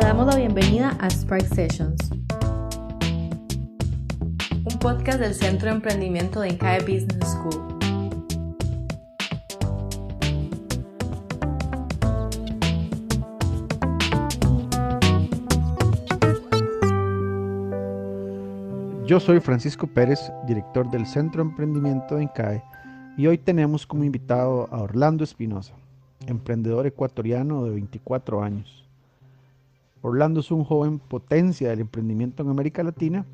damos la bienvenida a Spark Sessions, un podcast del Centro de Emprendimiento de INCAE Business School. Yo soy Francisco Pérez, director del Centro de Emprendimiento de INCAE, y hoy tenemos como invitado a Orlando Espinosa, emprendedor ecuatoriano de 24 años. Orlando es un joven potencia del emprendimiento en América Latina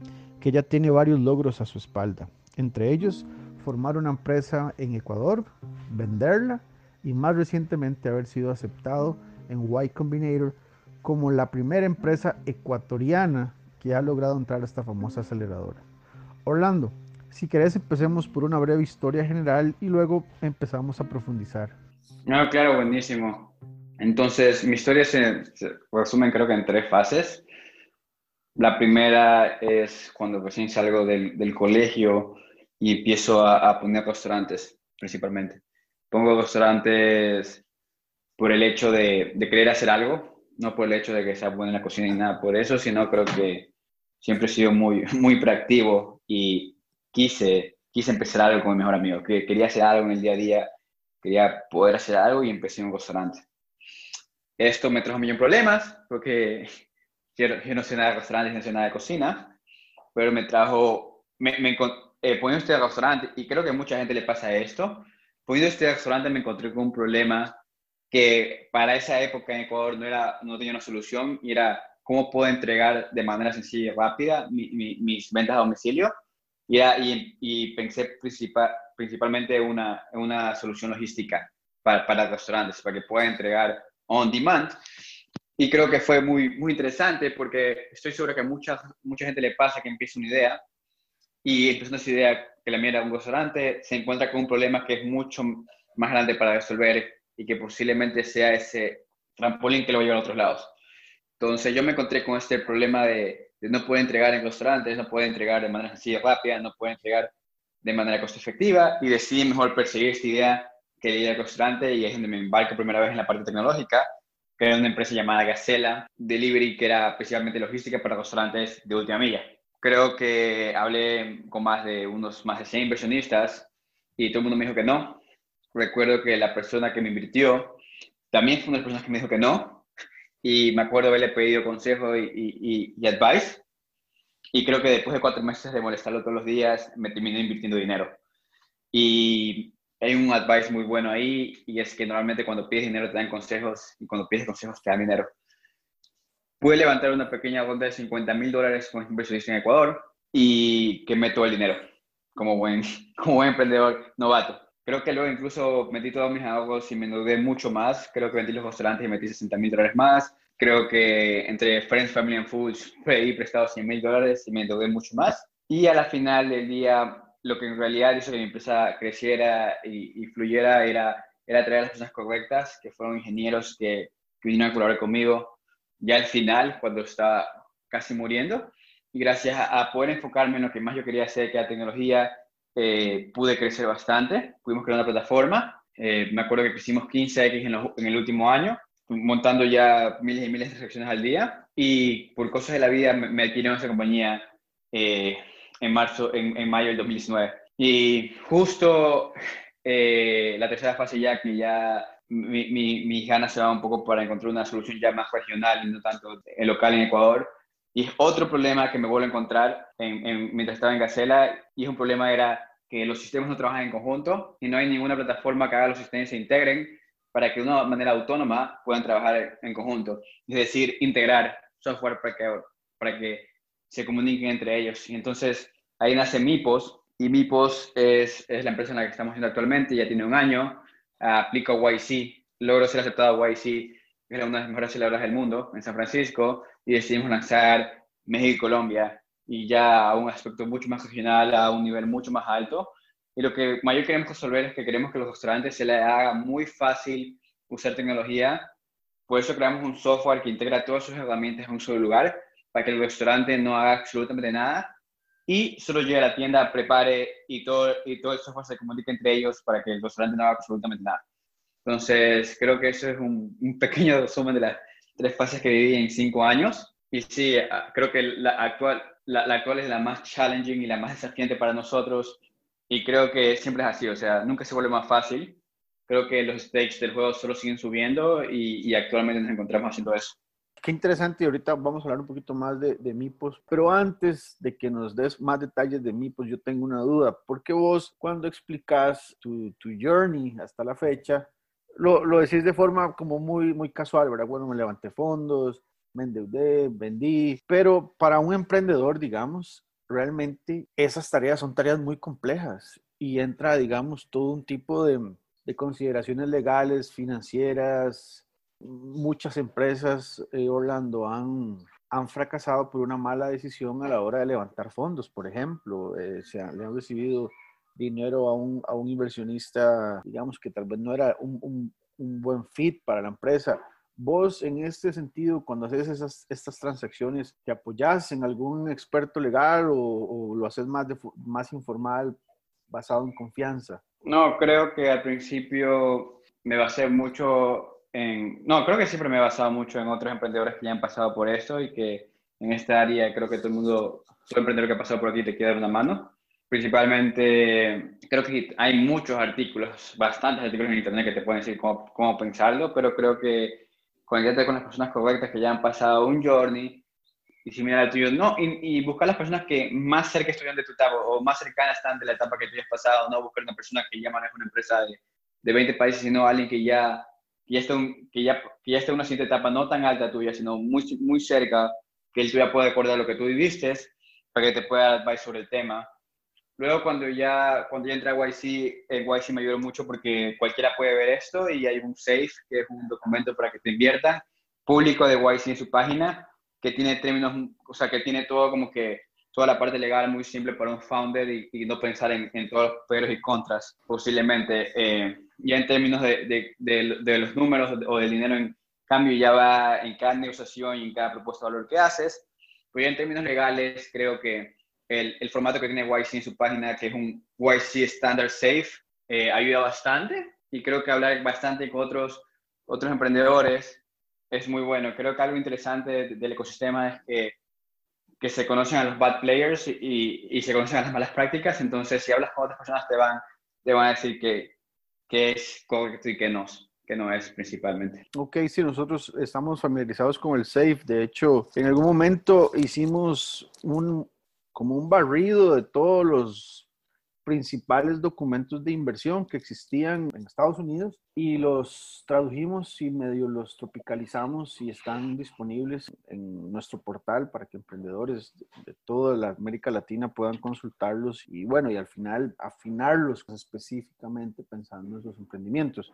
que ya tiene varios logros a su espalda, entre ellos formar una empresa en Ecuador, venderla y más recientemente haber sido aceptado en Y Combinator como la primera empresa ecuatoriana que ha logrado entrar a esta famosa aceleradora. Orlando, si querés empecemos por una breve historia general y luego empezamos a profundizar. No, claro, buenísimo. Entonces, mi historia se, resume creo que en tres fases. La primera es cuando recién salgo del, del colegio y empiezo a, a, poner restaurantes, principalmente. Pongo restaurantes por el hecho de, de, querer hacer algo, no por el hecho de que sea bueno en la cocina ni nada por eso, sino creo que siempre he sido muy, muy proactivo y quise, quise empezar algo con mi mejor amigo, que quería hacer algo en el día a día, quería poder hacer algo y empecé un restaurante. Esto me trajo un millón de problemas, porque yo, yo, no sé nada de restaurantes, no sé nada de cocina, pero me trajo, me, me eh, poniendo este restaurante, y creo que a mucha gente le pasa esto, poniendo este restaurante me encontré con un problema que para esa época en Ecuador no, era, no tenía una solución, y era cómo puedo entregar de manera sencilla y rápida mi, mi, mis ventas a domicilio, y, era, y, y pensé principal, principalmente una, una solución logística para, para restaurantes, para que pueda entregar on demand. Y creo que fue muy, muy interesante porque estoy seguro que mucha, mucha gente le pasa que empieza una idea y empieza esa idea que la mira un restaurante, se encuentra con un problema que es mucho más grande para resolver y que posiblemente sea ese trampolín que lo va a llevar a otros lados. Entonces yo me encontré con este problema de, no poder entregar en restaurantes, no puede entregar de manera sencilla rápida, no puede entregar de manera costo efectiva y decidí mejor perseguir esta idea que ir restaurante y es donde me embarco primera vez en la parte tecnológica, que era una empresa llamada Gacela Delivery, que era principalmente logística para restaurantes de última milla. Creo que hablé con más de unos más de 100 inversionistas y todo el mundo me dijo que no. Recuerdo que la persona que me invirtió también fue una de las personas que me dijo que no. Y me acuerdo haberle pedido consejo y, y, y advice. Y creo que después de cuatro meses de molestarlo todos los días, me terminé invirtiendo dinero. Y hay un advice muy bueno ahí y es que normalmente cuando pides dinero te dan consejos y cuando pides consejos te dan dinero. Pude levantar una pequeña ronda de 50 mil dólares con inversionistas en Ecuador y que meto el dinero como buen, como buen emprendedor novato. Creo que luego incluso metí todos mis ahorros y me endeudé mucho más. Creo que vendí los restaurantes y metí 60 mil dólares más. Creo que entre Friends, Family and Foods pedí prestado 100 mil dólares y me endeudé mucho más. Y a la final del día lo que en realidad hizo que mi empresa creciera y, y fluyera era, era traer las personas correctas, que fueron ingenieros que, que vinieron a colaborar conmigo ya al final, cuando estaba casi muriendo. Y gracias a, a, poder enfocarme en lo que más yo quería hacer, que era tecnología, eh, pude crecer bastante. Pudimos crear una plataforma. Eh, me acuerdo que crecimos 15X en, en el último año, montando ya miles y miles de transacciones al día. Y por cosas de la vida me, me adquirieron esa compañía. Eh, en marzo, en, en, mayo del 2019. Y justo eh, la tercera fase ya que ya mi, mi, mis ganas se van un poco para encontrar una solución ya más regional y no tanto local en Ecuador. Y es otro problema que me vuelvo a encontrar en, en, mientras estaba en Gacela y es un problema era que los sistemas no trabajan en conjunto y no hay ninguna plataforma que haga los sistemas se integren para que de una manera autónoma puedan trabajar en conjunto. Es decir, integrar software para que, para que se comuniquen entre ellos. Y entonces ahí nace Mipos, y Mipos es, es la empresa en la que estamos haciendo actualmente, ya tiene un año, aplica YC, logro ser aceptado a YC, que es una de las mejores celebradoras del mundo, en San Francisco, y decidimos lanzar México y Colombia, y ya a un aspecto mucho más regional, a un nivel mucho más alto. Y lo que mayor queremos resolver es que queremos que los restaurantes se les haga muy fácil usar tecnología. Por eso creamos un software que integra todas sus herramientas en un solo lugar, para que el restaurante no haga absolutamente nada y solo llegue a la tienda, prepare y todo, y todo el software se comunique entre ellos para que el restaurante no haga absolutamente nada. Entonces, creo que eso es un, un pequeño resumen de la, tres fases que viví en cinco años. Y sí, ah, creo que la actual, la, la actual es la más challenging y la más desafiante para nosotros. Y creo que siempre es así, o sea, nunca se vuelve más fácil. Creo que los stakes del juego solo siguen subiendo y, y actualmente nos encontramos haciendo eso. Qué interesante, y ahorita vamos a hablar un poquito más de, de, MIPOS, pero antes de que nos des más detalles de MIPOS, yo tengo una duda. ¿Por qué vos, cuando explicas tu, tu journey hasta la fecha, lo, lo, decís de forma como muy, muy casual, ¿verdad? Bueno, me levanté fondos, me endeudé, vendí, pero para un emprendedor, digamos, realmente esas tareas son tareas muy complejas y entra, digamos, todo un tipo de, de consideraciones legales, financieras, muchas empresas, eh, Orlando, han, han fracasado por una mala decisión a la hora de levantar fondos, por ejemplo. Eh, se han, le han recibido dinero a un, a un, inversionista, digamos, que tal vez no era un, un, un, buen fit para la empresa. Vos, en este sentido, cuando haces esas, estas transacciones, ¿te apoyas en algún experto legal o, o lo haces más, de, más informal, basado en confianza? No, creo que al principio me basé mucho no, creo que siempre me he basado mucho en otros emprendedores que ya han pasado por esto y que en esta área creo que todo el mundo, todo emprendedor que ha pasado por aquí te quiere dar una mano. Principalmente, creo que hay muchos artículos, bastantes artículos en Internet que te pueden decir cómo, cómo pensarlo, pero creo que conectarte con las personas correctas que ya han pasado un journey y similar al tuyo, no, y, y, buscar las personas que más cerca estuvieron de tu etapa o más cercanas están de la etapa que tú has pasado, no buscar una persona que ya maneja una empresa de, de 20 países, sino alguien que ya que ya, esté que, ya, que ya esté una siguiente etapa no tan alta tuya, sino muy, muy cerca, que él ya pueda acordar lo que tú viviste, para que te pueda advice sobre el tema. Luego, cuando ya, cuando ya entré a YC, el YC me ayudó mucho porque cualquiera puede ver esto y hay un SAFE, que es un documento para que te inviertan, público de YC en su página, que tiene términos, o sea, que tiene todo como que toda la parte legal muy simple para un founder y, y no pensar en, en, todos los peros y contras, posiblemente. Eh, ya en términos de, de, de, los números o del dinero en cambio ya va en cada negociación y en cada propuesta de valor que haces. Pero ya en términos legales creo que el, el formato que tiene YC en su página, que es un YC Standard Safe, eh, ayuda bastante y creo que hablar bastante con otros, otros emprendedores es muy bueno. Creo que algo interesante del ecosistema es que, que se conocen a los bad players y, y, se conocen a las malas prácticas, entonces si hablas con otras personas te van, te van a decir que, qué es correcto y qué no, que no es principalmente. Ok, sí, nosotros estamos familiarizados con el SAFE. De hecho, en algún momento hicimos un, como un barrido de todos los principales documentos de inversión que existían en Estados Unidos y los tradujimos y medio los tropicalizamos y están disponibles en nuestro portal para que emprendedores de toda la América Latina puedan consultarlos y bueno, y al final afinarlos específicamente pensando en sus emprendimientos.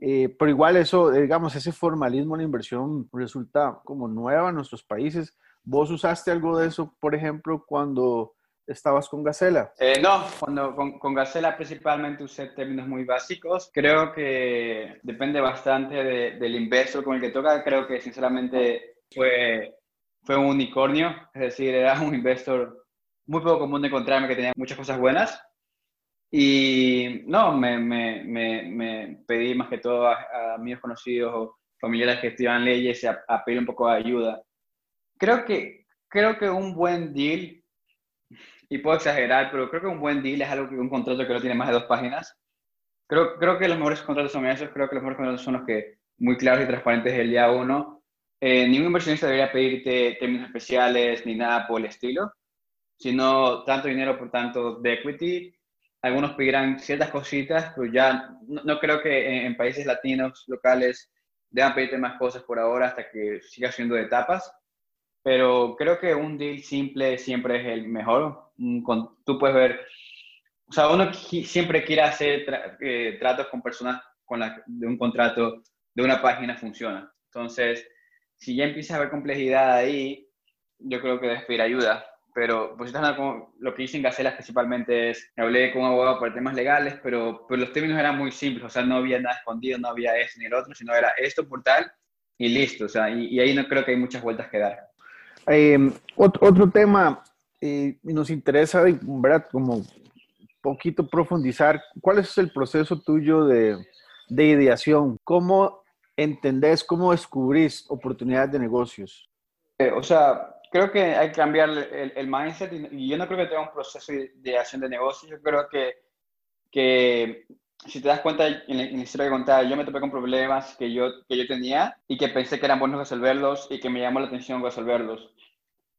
Eh, pero igual eso, digamos, ese formalismo en la inversión resulta como nueva en nuestros países. ¿Vos usaste algo de eso, por ejemplo, cuando estabas con Gacela? Eh, no, cuando con, con, Gacela principalmente usé términos muy básicos. Creo que depende bastante de, del inversor con el que toca. Creo que sinceramente fue, fue un unicornio, es decir, era un inversor muy poco común de encontrarme que tenía muchas cosas buenas. Y no, me, me, me, me pedí más que todo a, a amigos conocidos o familiares que estudian leyes a, a pedir un poco de ayuda. Creo que, creo que un buen deal y puedo exagerar, pero creo que un buen deal es algo que un contrato que no tiene más de dos páginas. Creo, creo que los mejores contratos son esos, creo que los mejores contratos son los que muy claros y transparentes del día uno. Eh, ningún inversionista debería pedirte términos especiales ni nada por el estilo, sino tanto dinero por tanto de equity. Algunos pedirán ciertas cositas, pero ya no, no creo que en, en, países latinos locales deban pedirte más cosas por ahora hasta que siga siendo de etapas. Pero creo que un deal simple siempre es el mejor tú puedes ver, o sea, uno siempre quiere hacer eh, tratos con personas con la, de un contrato, de una página funciona. Entonces, si ya empieza a haber complejidad ahí, yo creo que debes pedir ayuda. Pero pues lo que hice en Gacela principalmente es, hablé con un abogado por temas legales, pero, pero los términos eran muy simples, o sea, no había nada escondido, no había esto ni el otro, sino era esto por tal y listo, o sea, y, y ahí no creo que hay muchas vueltas que dar. Eh, otro, otro tema eh, nos interesa, ¿verdad? Como poquito profundizar, ¿cuál es el proceso tuyo de, de ideación? ¿Cómo entendés, cómo descubrís oportunidades de negocios? Eh, o sea, creo que hay que cambiar el, el mindset y, yo no creo que tenga un proceso de, acción de negocios. Yo creo que, que si te das cuenta en la, historia que contaba, yo me topé con problemas que yo, que yo tenía y que pensé que eran buenos resolverlos y que me llamó la atención resolverlos.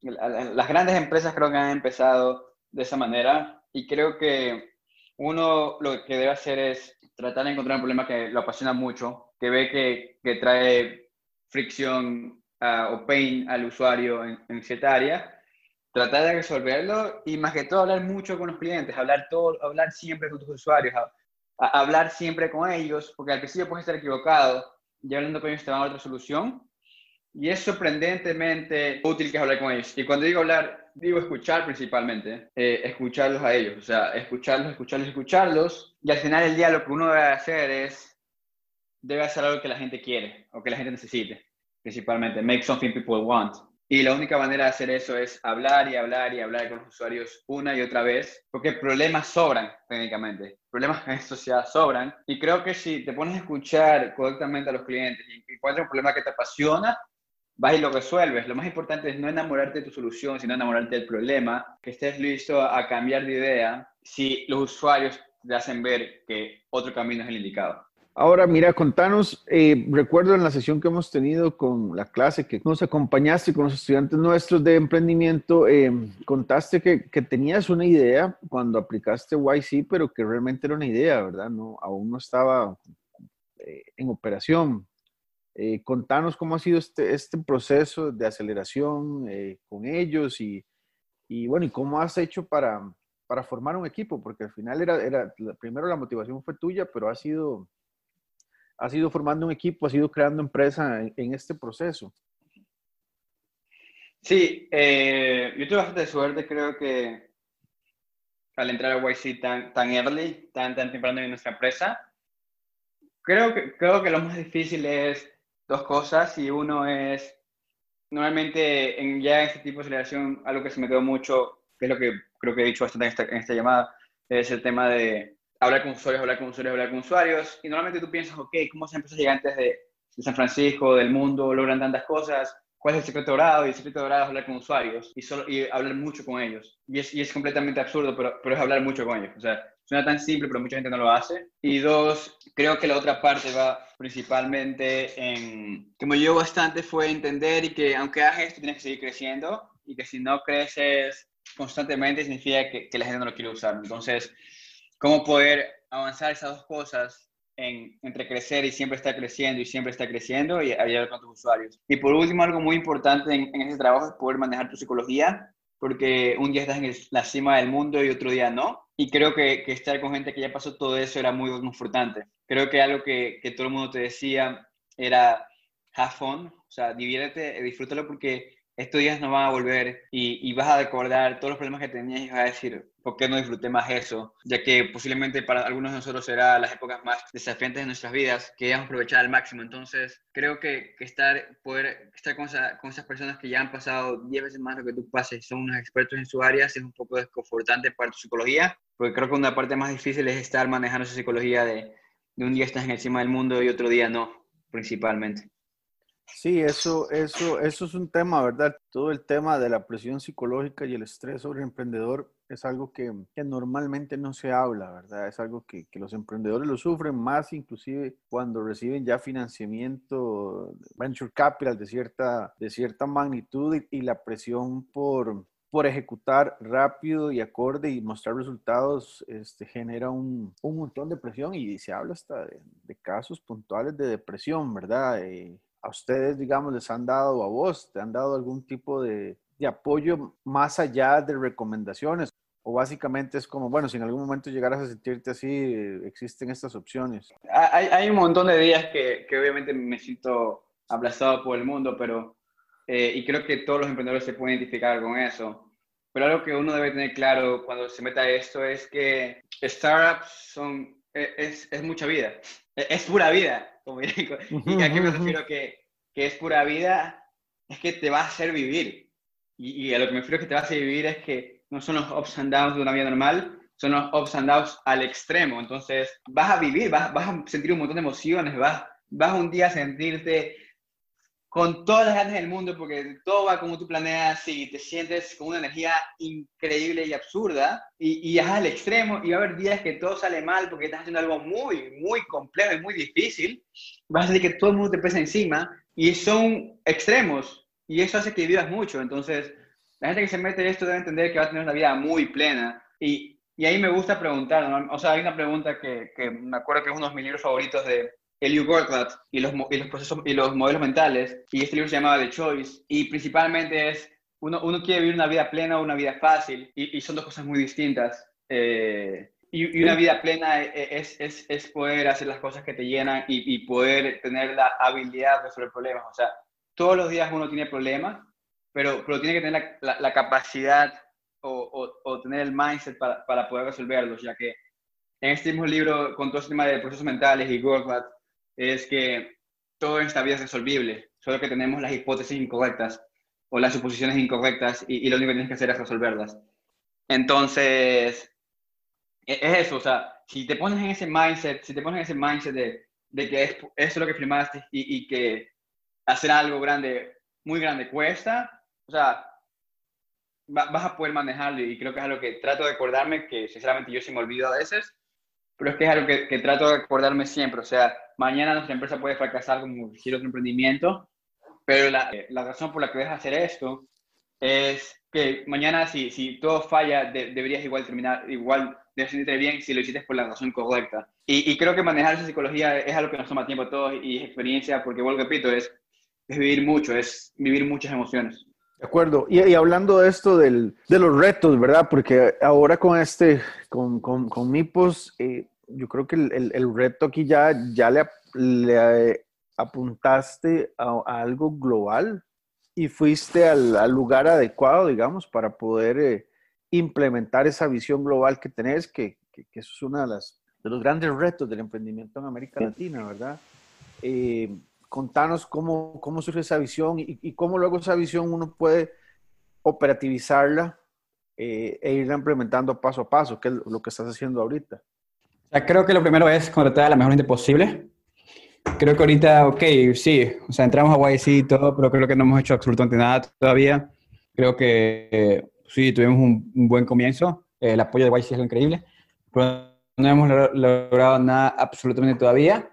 Las grandes empresas creo que han empezado de esa manera y creo que uno lo que debe hacer es tratar de encontrar un problema que lo apasiona mucho, que ve que, que trae fricción o pain al usuario en, en, cierta área, tratar de resolverlo y más que todo hablar mucho con los clientes, hablar, todo, hablar siempre con tus usuarios, hablar siempre con ellos, porque al principio puedes estar equivocado y hablando con ellos te van a otra solución. Y es sorprendentemente útil que hablar con ellos. Y cuando digo hablar, digo escuchar principalmente, eh, escucharlos a ellos, o sea, escucharlos, escucharlos, escucharlos. Y al final del día lo que uno debe hacer es, debe hacer algo que la gente quiere o que la gente necesite, principalmente, make something people want. Y la única manera de hacer eso es hablar y hablar y hablar con los usuarios una y otra vez, porque problemas sobran técnicamente. Problemas en sociedad sobran. Y creo que si te pones a escuchar correctamente a los clientes y encuentras un problema que te apasiona, vas y lo resuelves. Lo más importante es no enamorarte de tu solución, sino enamorarte del problema, que estés listo a cambiar de idea si los usuarios te hacen ver que otro camino es el indicado. Ahora, mira, contanos, eh, recuerdo en la sesión que hemos tenido con la clase que nos acompañaste con los estudiantes nuestros de emprendimiento, eh, contaste que, que, tenías una idea cuando aplicaste YC, pero que realmente era una idea, ¿verdad? No, aún no estaba eh, en operación. Contanos cómo ha sido este, este proceso de aceleración con ellos y, y, bueno, y cómo has hecho para, para formar un equipo, porque al final era, era, primero la motivación fue tuya, pero ha sido has ido formando un equipo, has ido creando empresa en, este proceso. Sí, eh, yo tuve bastante suerte, creo que al entrar a YC tan, tan early, tan, tan temprano en nuestra empresa, creo que, creo que lo más difícil es dos cosas y uno es, normalmente en ya este tipo de aceleración, algo que se me quedó mucho, que es lo que creo que he dicho bastante en esta, en llamada, es el tema de hablar con usuarios, hablar con usuarios, hablar con usuarios. Y normalmente tú piensas, ok, ¿cómo se empresas gigantes de, de San Francisco, del mundo, logran tantas cosas? ¿Cuál es el secreto dorado? Y el secreto dorado es hablar con usuarios y, solo, y hablar mucho con ellos. Y es, y es completamente absurdo, pero, pero es hablar mucho con ellos. O sea, suena tan simple, pero mucha gente no lo hace. Y dos, creo que la otra parte va principalmente en, que me ayudó bastante, fue entender y que aunque hagas esto, tienes que seguir creciendo y que si no creces constantemente significa que, que la gente no lo quiere usar. Entonces, cómo poder avanzar esas dos cosas en, entre crecer y siempre estar creciendo y siempre estar creciendo y ayudar con tus usuarios. Y por último, algo muy importante en, ese trabajo es poder manejar tu psicología, porque un día estás en la cima del mundo y otro día no. Y creo que, que, estar con gente que ya pasó todo eso era muy confortante. Creo que algo que, que todo el mundo te decía era have fun, o sea, diviértete, disfrútalo porque estos días no van a volver y, y, vas a recordar todos los problemas que tenías y vas a decir, ¿por qué no disfruté más eso? Ya que posiblemente para algunos de nosotros será las épocas más desafiantes de nuestras vidas que debemos aprovechar al máximo. Entonces, creo que, estar, poder estar con, con, esas personas que ya han pasado 10 veces más lo que tú pases, son unos expertos en su área, es un poco desconfortante para tu psicología, porque creo que una parte más difícil es estar manejando esa psicología de, de un día estás en encima del mundo y otro día no, principalmente. Sí, eso, eso, eso es un tema, ¿verdad? Todo el tema de la presión psicológica y el estrés sobre el emprendedor es algo que, normalmente no se habla, ¿verdad? Es algo que, los emprendedores lo sufren más, inclusive cuando reciben ya financiamiento, venture capital de cierta, de cierta magnitud y, la presión por, por ejecutar rápido y acorde y mostrar resultados este, genera un, un montón de presión y se habla hasta de, de casos puntuales de depresión, ¿verdad? Eh, a ustedes, digamos, les han dado, a vos, te han dado algún tipo de, de apoyo más allá de recomendaciones? O básicamente es como, bueno, si en algún momento llegaras a sentirte así, existen estas opciones. Hay, un montón de días que, que, obviamente me siento aplastado por el mundo, pero, eh, y creo que todos los emprendedores se pueden identificar con eso. Pero algo que uno debe tener claro cuando se meta a esto es que startups son, e, es, es mucha vida, e, es pura vida como. ¿Y a qué me refiero que, que, es pura vida? Es que te va a hacer vivir. Y, y, a lo que me refiero que te va a hacer vivir es que no son los ups and downs de una vida normal, son los ups and downs al extremo. Entonces, vas a vivir, vas, vas a sentir un montón de emociones, vas, vas un día a sentirte con todas las ganas del mundo porque todo va como tú planeas y te sientes con una energía increíble y absurda y, y al extremo y va a haber días que todo sale mal porque estás haciendo algo muy, muy complejo y muy difícil, vas a sentir que todo el mundo te pesa encima y son extremos y eso hace que vivas mucho. Entonces, la gente que se mete en esto debe entender que va a tener una vida muy plena y, y ahí me gusta preguntar, o sea, hay una pregunta que, que me acuerdo que es uno de mis libros favoritos de Elio Gortlat y los, y los procesos y los modelos mentales, y este libro se llamaba The Choice, y principalmente es, uno, uno quiere vivir una vida plena o una vida fácil, y, son dos cosas muy distintas. Eh, y, una vida plena e, e, es, es, es, poder hacer las cosas que te llenan y, poder tener la habilidad de resolver problemas. O sea, todos los días uno tiene problemas, pero, pero tiene que tener la, la, capacidad o, o, tener el mindset para, para, poder resolverlos, ya que en este mismo libro, con todo el tema de procesos mentales y Gortlat, es que todo en esta vida es resolvible, solo que tenemos las hipótesis incorrectas o las suposiciones incorrectas y, lo único que tienes que hacer es resolverlas. Entonces, e, es eso, o sea, si te pones en ese mindset, si te pones en ese mindset de, de que es, eso es lo que primaste y, y, que hacer algo grande, muy grande cuesta, o sea, va, vas a poder manejarlo y creo que es algo que trato de acordarme, que sinceramente yo sí me olvido a veces, pero es que es algo que, que, trato de acordarme siempre. O sea, mañana nuestra empresa puede fracasar como cualquier otro emprendimiento, pero la, la, razón por la que debes hacer esto es que mañana si, si todo falla, de, deberías igual terminar, igual de sentirte bien si lo hiciste por la razón correcta. Y, y, creo que manejar esa psicología es algo que nos toma tiempo a todos y es experiencia, porque vuelvo repito, es, es vivir mucho, es vivir muchas emociones. De acuerdo. Y, y, hablando de esto del, de los retos, ¿verdad? Porque ahora con este, con, con, con MIPOS, eh, yo creo que el, el, el, reto aquí ya, ya le, le apuntaste a, a, algo global y fuiste al, al, lugar adecuado, digamos, para poder eh, implementar esa visión global que tenés, que, que, que, eso es uno de, las, de los grandes retos del emprendimiento en América Latina, ¿verdad? Eh, contanos cómo, cómo surge esa visión y, y, cómo luego esa visión uno puede operativizarla eh, e irla implementando paso a paso, que es lo que estás haciendo ahorita. Sea, creo que lo primero es contratar a la mejor gente posible. Creo que ahorita, ok, sí, o sea, entramos a YC y todo, pero creo que no hemos hecho absolutamente nada todavía. Creo que eh, sí, tuvimos un, un, buen comienzo. el apoyo de YC es increíble, pero no hemos logrado nada absolutamente todavía.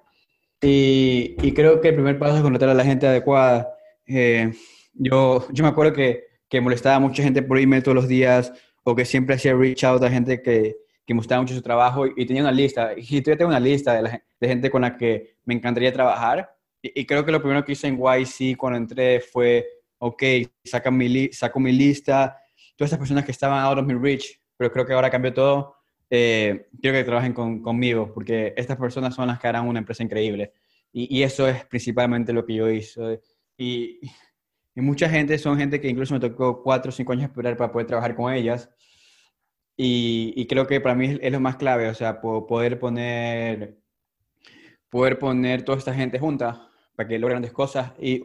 Y, y, creo que el primer paso es contratar a la gente adecuada. Eh, yo, yo me acuerdo que, que, molestaba a mucha gente por email todos los días o que siempre hacía reach out a gente que, que me gustaba mucho su trabajo y, tenía una lista. Y todavía tengo una lista de, gente con la que me encantaría trabajar. Y, creo que lo primero que hice en YC cuando entré fue, ok, saco mi lista, todas esas personas que estaban out of my reach, pero creo que ahora cambió todo eh, quiero que trabajen con, conmigo, porque estas personas son las que harán una empresa increíble. Y, y eso es principalmente lo que yo hice. Y, y, mucha gente son gente que incluso me tocó cuatro o cinco años esperar para poder trabajar con ellas. Y, y creo que para mí es, lo más clave, o sea, poder poner, poder poner toda esta gente junta para que logren grandes cosas. Y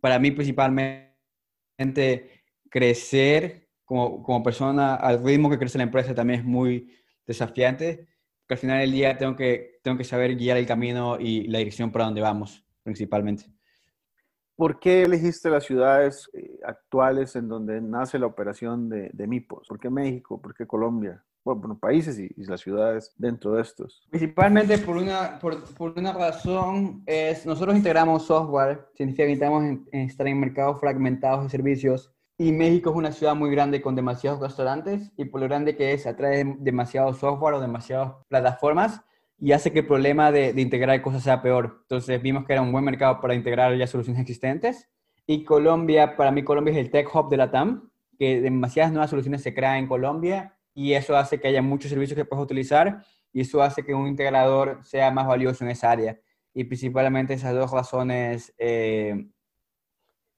para mí principalmente crecer como, como persona al ritmo que crece la empresa también es muy desafiante, que al final del día tengo que, tengo que saber guiar el camino y la dirección para donde vamos, principalmente. ¿Por qué elegiste las ciudades eh, actuales en donde nace la operación de, de MIPOS? ¿Por qué México? ¿Por qué Colombia? Bueno, países y, y, las ciudades dentro de estos. Principalmente por una, por, por una razón es, nosotros integramos software, significa que estamos en, estar en mercados fragmentados de servicios y México es una ciudad muy grande con demasiados restaurantes y por lo grande que es, atrae demasiado software o demasiadas plataformas y hace que el problema de, de, integrar cosas sea peor. Entonces vimos que era un buen mercado para integrar ya soluciones existentes. Y Colombia, para mí Colombia es el tech hub de la TAM, que demasiadas nuevas soluciones se crean en Colombia y eso hace que haya muchos servicios que puedes utilizar y eso hace que un integrador sea más valioso en esa área. Y principalmente esas dos razones eh,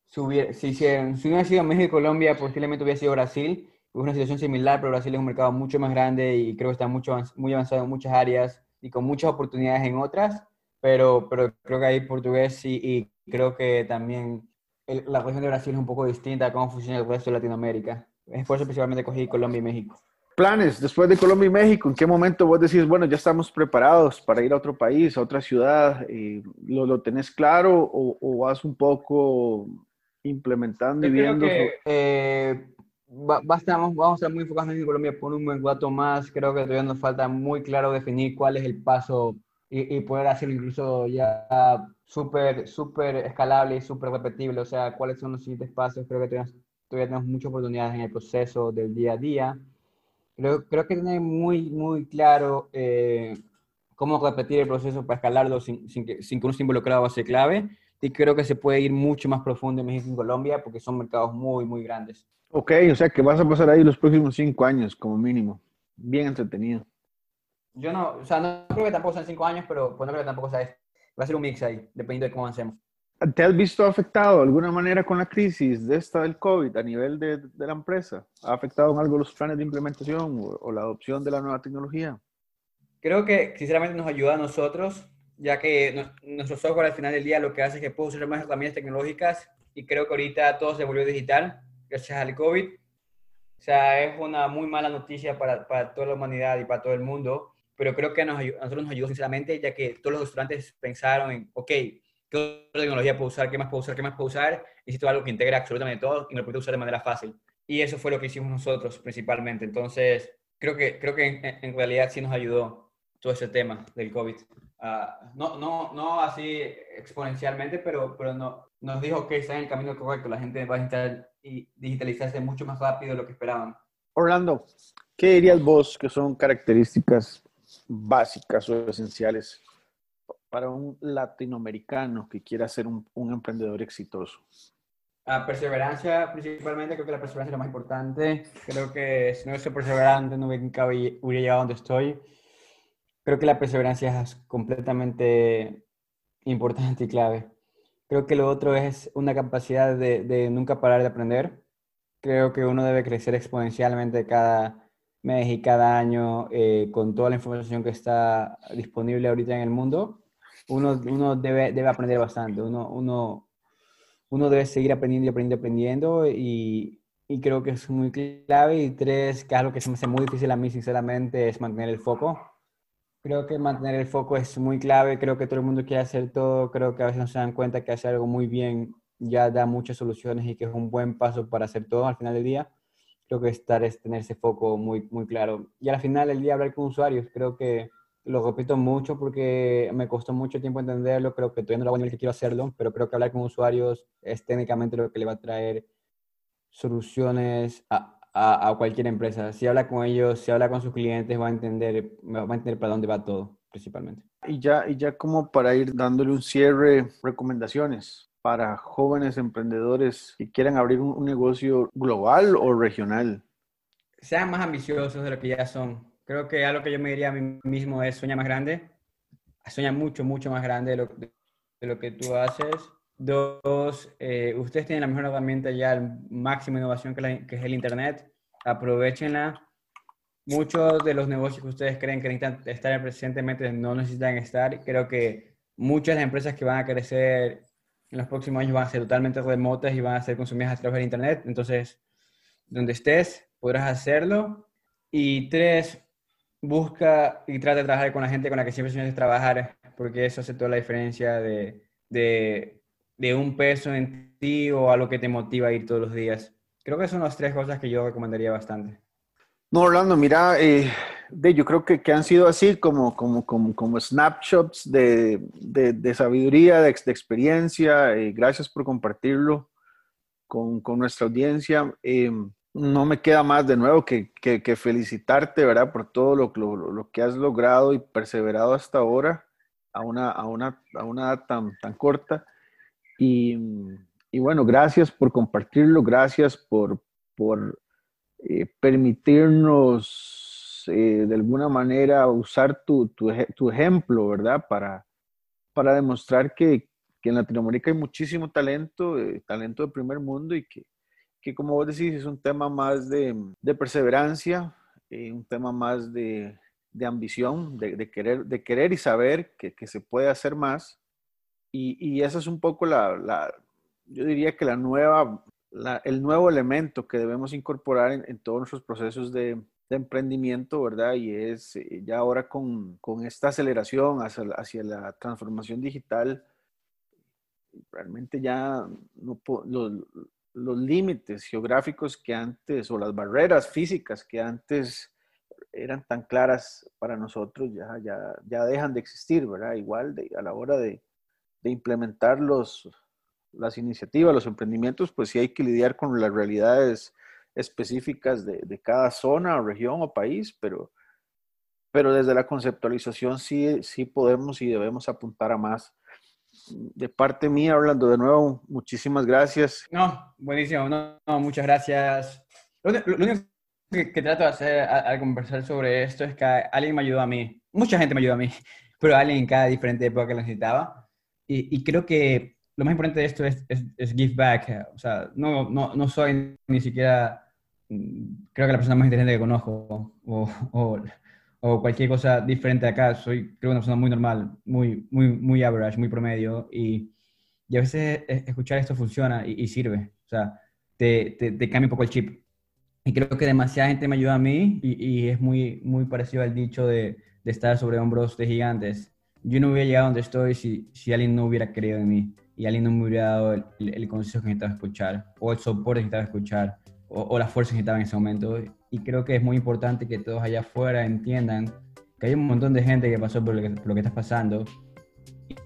si, hubiera, si, si, si, hubiera sido México y Colombia, posiblemente hubiera sido Brasil. Es una situación similar, pero Brasil es un mercado mucho más grande y creo que está mucho, muy avanzado en muchas áreas y con muchas oportunidades en otras. Pero, pero creo que hay portugués y, y creo que también el, la región de Brasil es un poco distinta a cómo funciona el resto de Latinoamérica. Es por eso principalmente cogí Colombia y México. Planes después de Colombia y México, ¿en qué momento vos decís, bueno, ya estamos preparados para ir a otro país, a otra ciudad? Eh, ¿lo, ¿Lo tenés claro o, vas un poco implementando y viendo? Eh, vamos a estar muy enfocados en Colombia por un buen rato más. Creo que todavía nos falta muy claro definir cuál es el paso y, poder hacerlo incluso ya súper, súper escalable y súper repetible. O sea, cuáles son los siguientes pasos. Creo que todavía, todavía tenemos muchas oportunidades en el proceso del día a día. Creo, creo que tiene muy, muy claro eh, cómo repetir el proceso para escalarlo sin, sin, que, sin que uno esté involucrado a clave. Y creo que se puede ir mucho más profundo en México y Colombia porque son mercados muy, muy grandes. Ok, o sea que vas a pasar ahí los próximos cinco años como mínimo. Bien entretenido. Yo no, o sea, no creo que tampoco sean cinco años, pero pues no creo que tampoco sea Va a ser un mix ahí, dependiendo de cómo avancemos. ¿Te has visto afectado de alguna manera con la crisis de esta del COVID a nivel de, de la empresa? ¿Ha afectado en algo los planes de implementación o, o, la adopción de la nueva tecnología? Creo que sinceramente nos ayuda a nosotros, ya que nuestro software al final del día lo que hace es que puede usar más herramientas tecnológicas y creo que ahorita todo se volvió digital gracias al COVID. O sea, es una muy mala noticia para, para toda la humanidad y para todo el mundo, pero creo que a nosotros nos ayudó sinceramente, ya que todos los estudiantes pensaron en, ok, ¿qué tecnología puedo usar? ¿Qué más puedo usar? ¿Qué más puedo usar? Necesito algo que integre absolutamente todo y lo puedo usar de manera fácil. Y eso fue lo que hicimos nosotros principalmente. Entonces, creo que, creo que en, en realidad sí nos ayudó todo ese tema del COVID. Uh, no, no, no así exponencialmente, pero, pero no, nos dijo que está en el camino correcto. La gente va a y digitalizarse mucho más rápido de lo que esperaban. Orlando, ¿qué dirías vos que son características básicas o esenciales para un latinoamericano que quiera ser un, un emprendedor exitoso? Ah, perseverancia, principalmente, creo que la perseverancia es lo más importante. Creo que si no hubiese perseverante, no hubiera llegado donde estoy. Creo que la perseverancia es completamente importante y clave. Creo que lo otro es una capacidad de, de, nunca parar de aprender. Creo que uno debe crecer exponencialmente cada mes y cada año eh, con toda la información que está disponible ahorita en el mundo. Uno, uno debe, debe aprender bastante. Uno, uno, uno debe seguir aprendiendo y aprendiendo, aprendiendo y, y creo que es muy clave. Y tres, que algo que se me hace muy difícil a mí, sinceramente, es mantener el foco Creo que mantener el foco es muy clave, creo que todo el mundo quiere hacer todo, creo que a veces no se dan cuenta que hacer algo muy bien ya da muchas soluciones y que es un buen paso para hacer todo al final del día. Creo que estar es tener ese foco muy, muy claro. Y al final del día hablar con usuarios, creo que lo repito mucho porque me costó mucho tiempo entenderlo, creo que todavía no lo hago en el que quiero hacerlo, pero creo que hablar con usuarios es técnicamente lo que le va a traer soluciones a, a, cualquier empresa. Si habla con ellos, si habla con sus clientes, va a entender, va a entender para dónde va todo, principalmente. Y ya, y ya como para ir dándole un cierre, recomendaciones para jóvenes emprendedores que quieran abrir un, un negocio global o regional. Sean más ambiciosos de lo que ya son. Creo que algo que yo me diría a mí mismo es sueña más grande. Sueña mucho, mucho más grande de lo, de lo que tú haces Dos, eh, ustedes tienen la mejor herramienta ya, el máximo innovación que, que, es el Internet. Aprovechenla. Muchos de los negocios que ustedes creen que necesitan estar presentemente no necesitan estar. Creo que muchas de las empresas que van a crecer en los próximos años van a ser totalmente remotas y van a ser consumidas a través del Internet. Entonces, donde estés, podrás hacerlo. Y tres, busca y trata de trabajar con la gente con la que siempre sueñas trabajar, porque eso hace toda la diferencia de, de de un peso en ti o a lo que te motiva a ir todos los días. Creo que son las tres cosas que yo recomendaría bastante. No, Orlando, mira, eh, yo creo que, que, han sido así como, como, como, como snapshots de, de, de sabiduría, de, de experiencia. Eh, gracias por compartirlo con, con nuestra audiencia. Eh, no me queda más de nuevo que, que, que felicitarte, ¿verdad? Por todo lo, lo, lo, que has logrado y perseverado hasta ahora a una, a una, a una edad tan, tan corta. Y, bueno, gracias por compartirlo, gracias por, por eh, permitirnos eh, de alguna manera usar tu, tu, ejemplo, ¿verdad? Para, para demostrar que, que en Latinoamérica hay muchísimo talento, eh, talento de primer mundo y que, que, como vos decís, es un tema más de, de perseverancia, un tema más de, de ambición, de, de, querer, de querer y saber que, que se puede hacer más y, y esa es un poco la, yo diría que la nueva, el nuevo elemento que debemos incorporar en, todos nuestros procesos de, emprendimiento, ¿verdad? Y es eh, ya ahora con, con esta aceleración hacia, la transformación digital, realmente ya no, los, límites geográficos que antes, o las barreras físicas que antes eran tan claras para nosotros, ya, ya, ya dejan de existir, ¿verdad? Igual a la hora de, de implementar los, las iniciativas, los emprendimientos, pues sí hay que lidiar con las realidades específicas de, de cada zona o región o país, pero, pero desde la conceptualización sí, sí podemos y debemos apuntar a más. De parte mía, Orlando, de nuevo, muchísimas gracias. No, buenísimo, no, muchas gracias. Lo, único que, trato de hacer al, conversar sobre esto es que alguien me ayudó a mí, mucha gente me ayudó a mí, pero alguien en cada diferente época que lo necesitaba. Y, y creo que lo más importante de esto es, es, give back. O sea, no, no, no, soy ni siquiera, mm, creo que la persona más inteligente que conozco o, o, o, cualquier cosa diferente acá. Soy, creo, una persona muy normal, muy, muy, muy average, muy promedio. Y, y a veces escuchar esto funciona y, sirve. O sea, te, te, te, cambia un poco el chip. Y creo que demasiada gente me ayuda a mí y, y es muy, muy parecido al dicho de, de estar sobre hombros de gigantes. Yo no hubiera llegado donde estoy si, si alguien no hubiera creído en mí y alguien no me hubiera dado el, el, consejo que necesitaba escuchar, o el soporte que necesitaba escuchar, o, o las fuerzas que necesitaba en ese momento. Y creo que es muy importante que todos allá afuera entiendan que hay un montón de gente que pasó por lo que, por estás pasando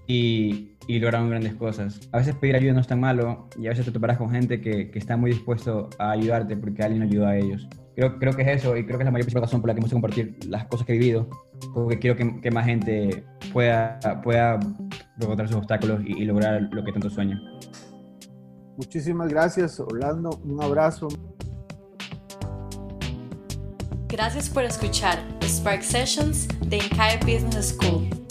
y, y, lograron grandes cosas. A veces pedir ayuda no es tan malo y a veces te toparás con gente que, que está muy dispuesto a ayudarte porque alguien ayuda a ellos. Creo, creo que es eso y creo que es la mayor razón por la que hemos compartir las cosas que he vivido, porque quiero que, que más gente pueda, pueda derrotar sus obstáculos y, y lograr lo que tanto sueña. Muchísimas gracias, Orlando. Un abrazo. Gracias por escuchar Spark Sessions de Incae Business School.